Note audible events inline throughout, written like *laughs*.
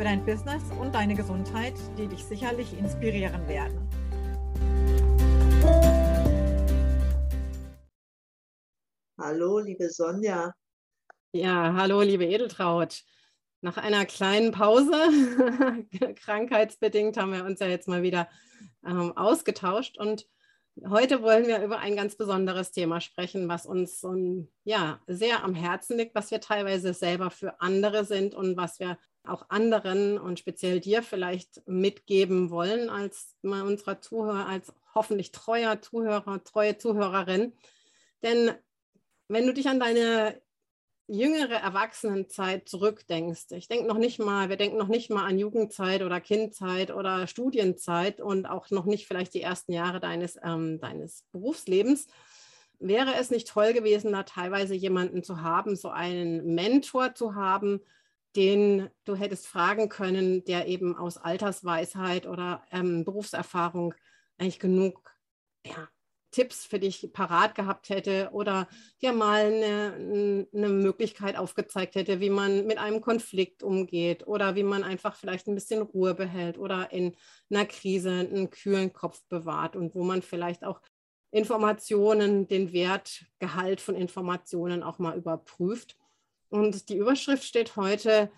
für dein Business und deine Gesundheit, die dich sicherlich inspirieren werden. Hallo, liebe Sonja. Ja, hallo, liebe Edeltraut. Nach einer kleinen Pause, *laughs* krankheitsbedingt, haben wir uns ja jetzt mal wieder ähm, ausgetauscht und Heute wollen wir über ein ganz besonderes Thema sprechen, was uns um, ja, sehr am Herzen liegt, was wir teilweise selber für andere sind und was wir auch anderen und speziell dir vielleicht mitgeben wollen als unserer Zuhörer, als hoffentlich treuer Zuhörer, treue Zuhörerin. Denn wenn du dich an deine jüngere Erwachsenenzeit zurückdenkst, ich denke noch nicht mal, wir denken noch nicht mal an Jugendzeit oder Kindzeit oder Studienzeit und auch noch nicht vielleicht die ersten Jahre deines, ähm, deines Berufslebens, wäre es nicht toll gewesen, da teilweise jemanden zu haben, so einen Mentor zu haben, den du hättest fragen können, der eben aus Altersweisheit oder ähm, Berufserfahrung eigentlich genug ja, Tipps für dich parat gehabt hätte oder dir mal eine, eine, Möglichkeit aufgezeigt hätte, wie man mit einem Konflikt umgeht oder wie man einfach vielleicht ein bisschen Ruhe behält oder in einer Krise einen kühlen Kopf bewahrt und wo man vielleicht auch Informationen, den Wertgehalt von Informationen auch mal überprüft. Und die Überschrift steht heute,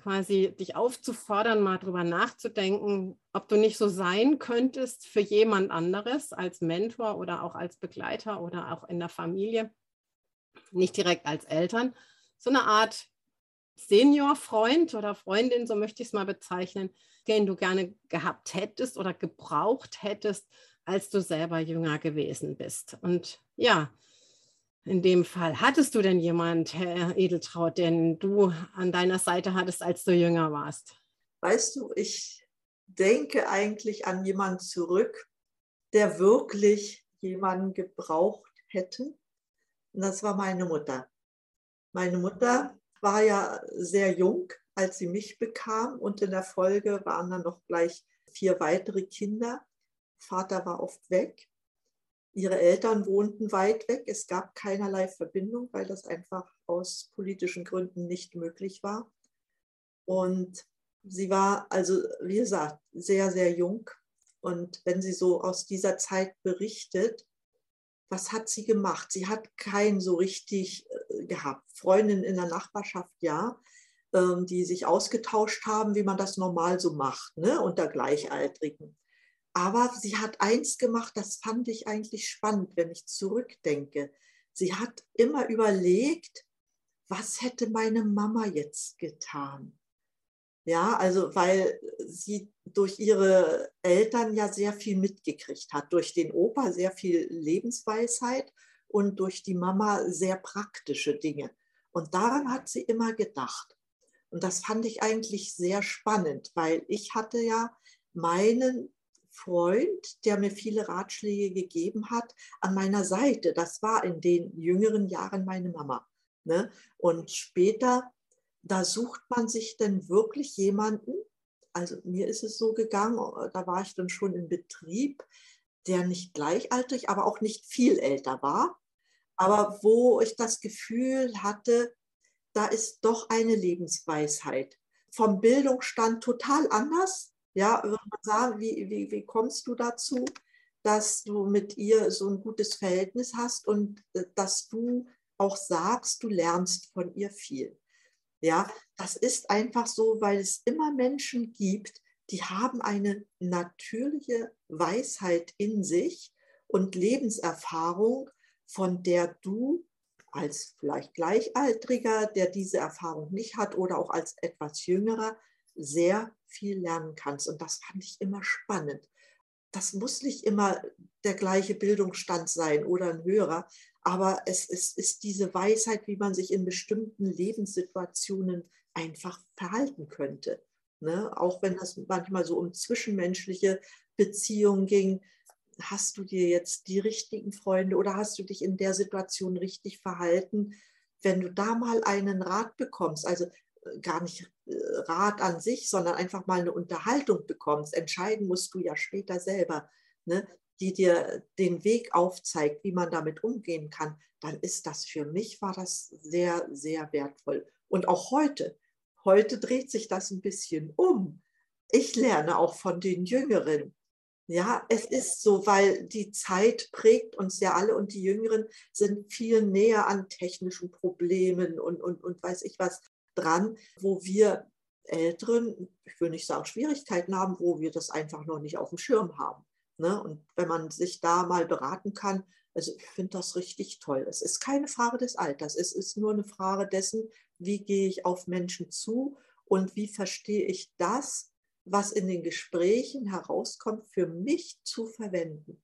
quasi dich aufzufordern, mal drüber nachzudenken, ob du nicht so sein könntest für jemand anderes als Mentor oder auch als Begleiter oder auch in der Familie, nicht direkt als Eltern, so eine Art Senior-Freund oder Freundin, so möchte ich es mal bezeichnen, den du gerne gehabt hättest oder gebraucht hättest, als du selber jünger gewesen bist. Und ja, in dem Fall. Hattest du denn jemand, Herr Edeltraut, den du an deiner Seite hattest, als du jünger warst? Weißt du, ich denke eigentlich an jemanden zurück, der wirklich jemanden gebraucht hätte. Und das war meine Mutter. Meine Mutter war ja sehr jung, als sie mich bekam und in der Folge waren dann noch gleich vier weitere Kinder. Vater war oft weg Ihre Eltern wohnten weit weg. Es gab keinerlei Verbindung, weil das einfach aus politischen Gründen nicht möglich war. Und sie war also, wie gesagt, sehr, sehr jung. Und wenn sie so aus dieser Zeit berichtet, was hat sie gemacht? Sie hat keinen so richtig äh, gehabt. Freundinnen in der Nachbarschaft, ja, ähm, die sich ausgetauscht haben, wie man das normal so macht, ne, unter Gleichaltrigen. Aber sie hat eins gemacht, das fand ich eigentlich spannend, wenn ich zurückdenke. Sie hat immer überlegt, was hätte meine Mama jetzt getan? Ja, also weil sie durch ihre Eltern ja sehr viel mitgekriegt hat, durch den Opa sehr viel Lebensweisheit und durch die Mama sehr praktische Dinge. Und daran hat sie immer gedacht. Und das fand ich eigentlich sehr spannend, weil ich hatte ja meinen Freund, der mir viele Ratschläge gegeben hat, an meiner Seite. Das war in den jüngeren Jahren meine Mama. Ne? Und später, da sucht man sich dann wirklich jemanden, also mir ist es so gegangen, da war ich dann schon im Betrieb, der nicht gleichaltrig, aber auch nicht viel älter war, aber wo ich das Gefühl hatte, da ist doch eine Lebensweisheit. Vom Bildungsstand total anders, ja, würde man sagen, wie, wie, wie kommst du dazu, dass du mit ihr so ein gutes Verhältnis hast und äh, dass du auch sagst, du lernst von ihr viel. Ja, das ist einfach so, weil es immer Menschen gibt, die haben eine natürliche Weisheit in sich und Lebenserfahrung, von der du als vielleicht Gleichaltriger, der diese Erfahrung nicht hat oder auch als etwas Jüngerer, sehr viel lernen kannst. Und das fand ich immer spannend. Das muss nicht immer der gleiche Bildungsstand sein oder ein höherer, aber es, es ist diese Weisheit, wie man sich in bestimmten Lebenssituationen einfach verhalten könnte. Ne? Auch wenn es manchmal so um zwischenmenschliche Beziehungen ging, hast du dir jetzt die richtigen Freunde oder hast du dich in der Situation richtig verhalten? Wenn du da mal einen Rat bekommst, also gar nicht äh, Rat an sich, sondern einfach mal eine Unterhaltung bekommst, entscheiden musst du ja später selber, ne? die dir den Weg aufzeigt, wie man damit umgehen kann, dann ist das für mich, war das sehr, sehr wertvoll. Und auch heute, heute dreht sich das ein bisschen um. Ich lerne auch von den Jüngeren. Ja, es ist so, weil die Zeit prägt uns ja alle und die Jüngeren sind viel näher an technischen Problemen und, und, und weiß ich was dran, wo wir Älteren, ich will nicht sagen Schwierigkeiten haben, wo wir das einfach noch nicht auf dem Schirm haben. Ne? Und wenn man sich da mal beraten kann, also ich finde das richtig toll. Es ist keine Frage des Alters, es ist nur eine Frage dessen, wie gehe ich auf Menschen zu und wie verstehe ich das, was in den Gesprächen herauskommt, für mich zu verwenden.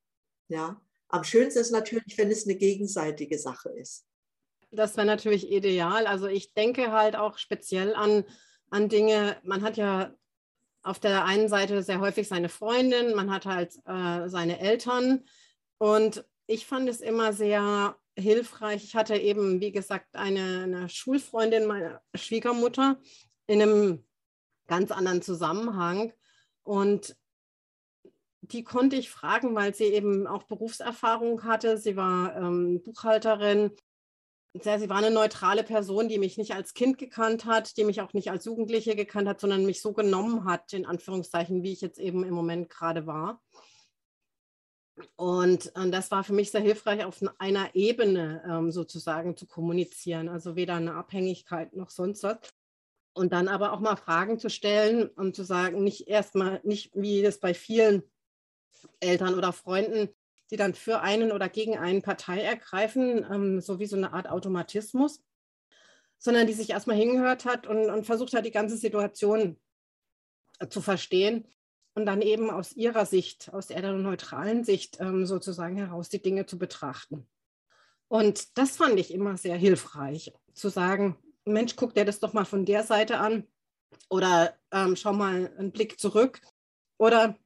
Ja, am schönsten ist natürlich, wenn es eine gegenseitige Sache ist. Das wäre natürlich ideal. Also ich denke halt auch speziell an, an Dinge, man hat ja auf der einen Seite sehr häufig seine Freundin, man hat halt äh, seine Eltern und ich fand es immer sehr hilfreich. Ich hatte eben, wie gesagt, eine, eine Schulfreundin meiner Schwiegermutter in einem ganz anderen Zusammenhang. Und die konnte ich fragen, weil sie eben auch Berufserfahrung hatte. Sie war ähm, Buchhalterin. Sie war eine neutrale Person, die mich nicht als Kind gekannt hat, die mich auch nicht als Jugendliche gekannt hat, sondern mich so genommen hat, in Anführungszeichen, wie ich jetzt eben im Moment gerade war. Und, und, das war für mich sehr hilfreich, auf einer Ebene ähm, sozusagen zu kommunizieren. Also weder eine Abhängigkeit noch sonst was. Und dann aber auch mal Fragen zu stellen und zu sagen, nicht erstmal, nicht wie das bei vielen Eltern oder Freunden, die dann für einen oder gegen eine Partei ergreifen, ähm, so wie so eine Art Automatismus, sondern die sich erstmal hingehört hat und, und versucht hat, die ganze Situation äh, zu verstehen und dann eben aus ihrer Sicht, aus der neutralen Sicht ähm, sozusagen heraus die Dinge zu betrachten. Und das fand ich immer sehr hilfreich, zu sagen, Mensch, guck dir das doch mal von der Seite an oder ähm, schau mal einen Blick zurück oder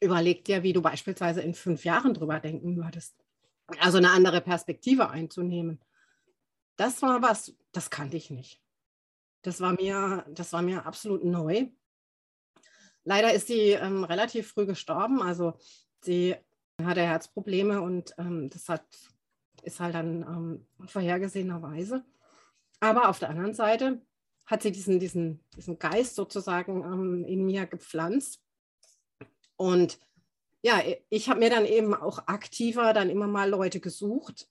überleg dir, wie du beispielsweise in fünf Jahren drüber denken würdest. Also eine andere Perspektive einzunehmen. Das war was, das kannte ich nicht. Das war mir, das war mir absolut neu. Leider ist sie ähm, relativ früh gestorben. Also sie hatte Herzprobleme und ähm, das hat, ist halt dann ähm, vorhergesehenerweise. Aber auf der anderen Seite hat sie diesen, diesen, diesen Geist sozusagen ähm, in mir gepflanzt. Und ja, ich habe mir dann eben auch aktiver dann immer mal Leute gesucht.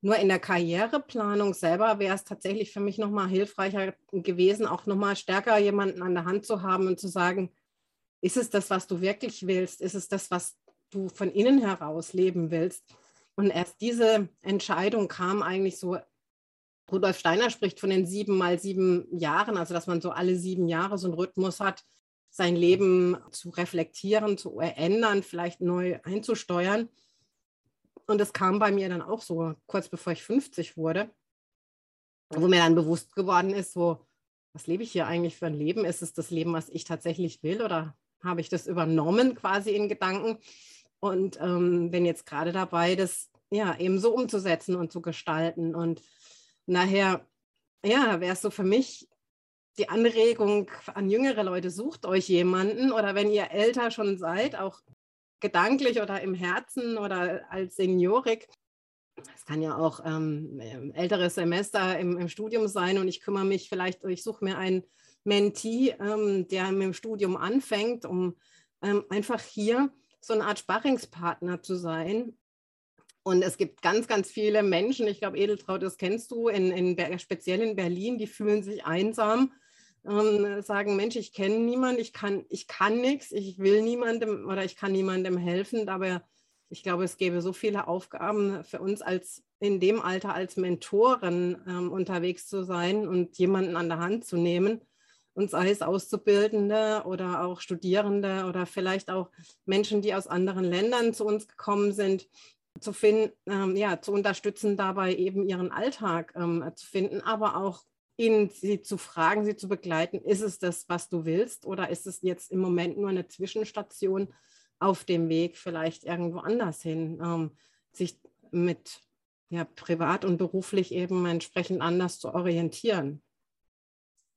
Nur in der Karriereplanung selber wäre es tatsächlich für mich nochmal hilfreicher gewesen, auch nochmal stärker jemanden an der Hand zu haben und zu sagen, ist es das, was du wirklich willst? Ist es das, was du von innen heraus leben willst? Und erst diese Entscheidung kam eigentlich so Rudolf Steiner spricht von den sieben mal sieben Jahren, also dass man so alle sieben Jahre so einen Rhythmus hat, sein Leben zu reflektieren, zu ändern, vielleicht neu einzusteuern. Und das kam bei mir dann auch so kurz bevor ich 50 wurde, wo mir dann bewusst geworden ist, so, was lebe ich hier eigentlich für ein Leben? Ist es das Leben, was ich tatsächlich will oder habe ich das übernommen quasi in Gedanken? Und ähm, bin jetzt gerade dabei, das ja eben so umzusetzen und zu gestalten. Und Daher, ja, wäre es so für mich die Anregung an jüngere Leute, sucht euch jemanden oder wenn ihr älter schon seid, auch gedanklich oder im Herzen oder als Seniorik. Es kann ja auch ähm, älteres Semester im, im, Studium sein und ich kümmere mich vielleicht, ich suche mir einen Mentee, ähm, der mit dem Studium anfängt, um ähm, einfach hier so eine Art Sparringspartner zu sein und es gibt ganz, ganz viele Menschen, ich glaube, Edeltraut, das kennst du, in, in, speziell in Berlin, die fühlen sich einsam, ähm, sagen, Mensch, ich kenne niemanden, ich kann, ich kann nichts, ich will niemandem oder ich kann niemandem helfen, aber ich glaube, es gäbe so viele Aufgaben für uns als in dem Alter als Mentoren ähm, unterwegs zu sein und jemanden an der Hand zu nehmen. Und sei es Auszubildende oder auch Studierende oder vielleicht auch Menschen, die aus anderen Ländern zu uns gekommen sind, zu finden, ähm, ja, zu unterstützen, dabei eben ihren Alltag ähm, zu finden, aber auch ihn sie zu fragen, sie zu begleiten, ist es das, was du willst, oder ist es jetzt im Moment nur eine Zwischenstation auf dem Weg, vielleicht irgendwo anders hin, ähm, sich mit ja, privat und beruflich eben entsprechend anders zu orientieren.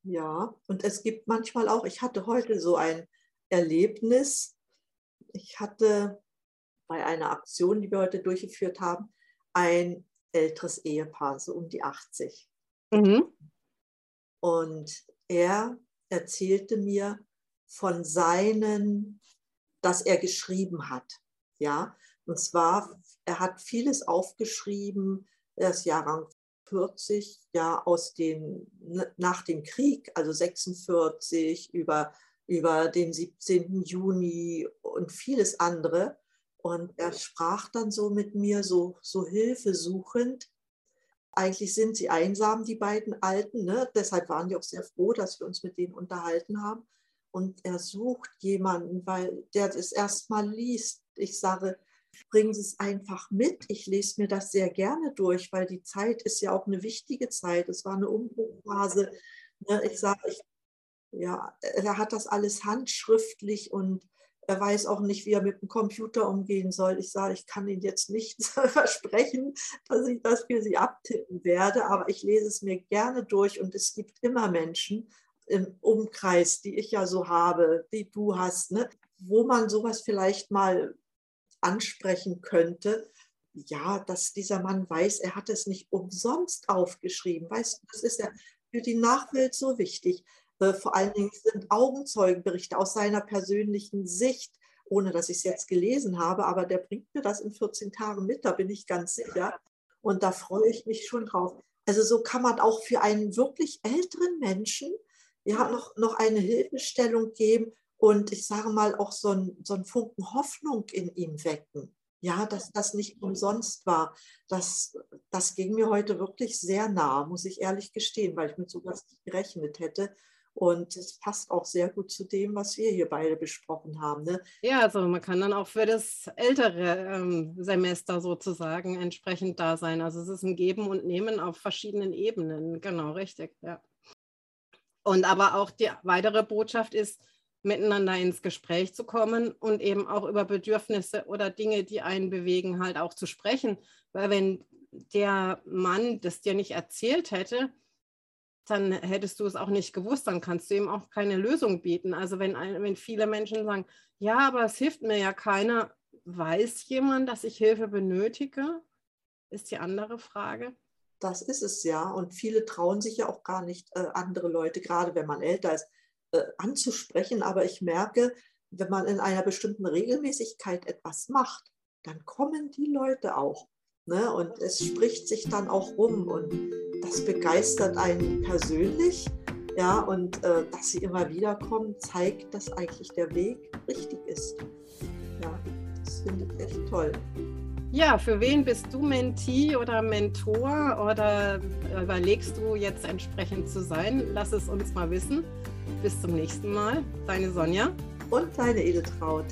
Ja, und es gibt manchmal auch, ich hatte heute so ein Erlebnis. Ich hatte bei einer Aktion, die wir heute durchgeführt haben, ein älteres Ehepaar, so um die 80. Mhm. Und er erzählte mir von seinen, dass er geschrieben hat. Ja, und zwar, er hat vieles aufgeschrieben, er ist Jahrgang 40, ja, aus den, nach dem Krieg, also 46, über, über den 17. Juni und vieles andere. Und er sprach dann so mit mir, so, so hilfesuchend. Eigentlich sind sie einsam, die beiden Alten. Ne? Deshalb waren die auch sehr froh, dass wir uns mit denen unterhalten haben. Und er sucht jemanden, weil der das erstmal liest. Ich sage, bringen Sie es einfach mit. Ich lese mir das sehr gerne durch, weil die Zeit ist ja auch eine wichtige Zeit. Es war eine Umbruchphase. Ne? Ich sage, ich, ja, er hat das alles handschriftlich und er weiß auch nicht, wie er mit dem Computer umgehen soll. Ich sage, ich kann Ihnen jetzt nicht *laughs* versprechen, dass ich das für Sie abtippen werde, aber ich lese es mir gerne durch und es gibt immer Menschen im Umkreis, die ich ja so habe, die du hast, ne? wo man sowas vielleicht mal ansprechen könnte, ja, dass dieser Mann weiß, er hat es nicht umsonst aufgeschrieben. Weißt du, das ist ja für die Nachwelt so wichtig. Äh, vor allen Dingen sind Augenzeugenberichte aus seiner persönlichen Sicht, ohne dass ich es jetzt gelesen habe, aber der bringt mir das in 14 Tagen mit, da bin ich ganz sicher. Und da freue ich mich schon drauf. Also so kann man auch für einen wirklich älteren Menschen ja noch, noch eine Hilfestellung geben und ich sage mal auch so ein, so ein Funken Hoffnung in ihm wecken. Ja, dass das nicht umsonst war. Das, das ging mir heute wirklich sehr nah, muss ich ehrlich gestehen, weil ich mit sowas nicht gerechnet hätte. Und es passt auch sehr gut zu dem, was wir hier beide besprochen haben. Ne? Ja, also man kann dann auch für das ältere ähm, Semester sozusagen entsprechend da sein. Also es ist ein Geben und Nehmen auf verschiedenen Ebenen. Genau, richtig, ja. Und aber auch die weitere Botschaft ist, miteinander ins Gespräch zu kommen und eben auch über Bedürfnisse oder Dinge, die einen bewegen, halt auch zu sprechen. Weil wenn der Mann das dir nicht erzählt hätte, dann hättest du es auch nicht gewusst, dann kannst du ihm auch keine Lösung bieten. Also wenn, wenn viele Menschen sagen, ja, aber es hilft mir ja keiner, weiß jemand, dass ich Hilfe benötige? Ist die andere Frage. Das ist es ja. Und viele trauen sich ja auch gar nicht, äh, andere Leute, gerade wenn man älter ist, äh, anzusprechen. Aber ich merke, wenn man in einer bestimmten Regelmäßigkeit etwas macht, dann kommen die Leute auch. Ne? Und es spricht sich dann auch rum und das begeistert einen persönlich. Ja, und äh, dass sie immer wieder kommen, zeigt, dass eigentlich der Weg richtig ist. Ja, das finde ich echt toll. Ja, für wen bist du Mentee oder Mentor oder überlegst du jetzt entsprechend zu sein? Lass es uns mal wissen. Bis zum nächsten Mal. Deine Sonja. Und deine Edeltraut.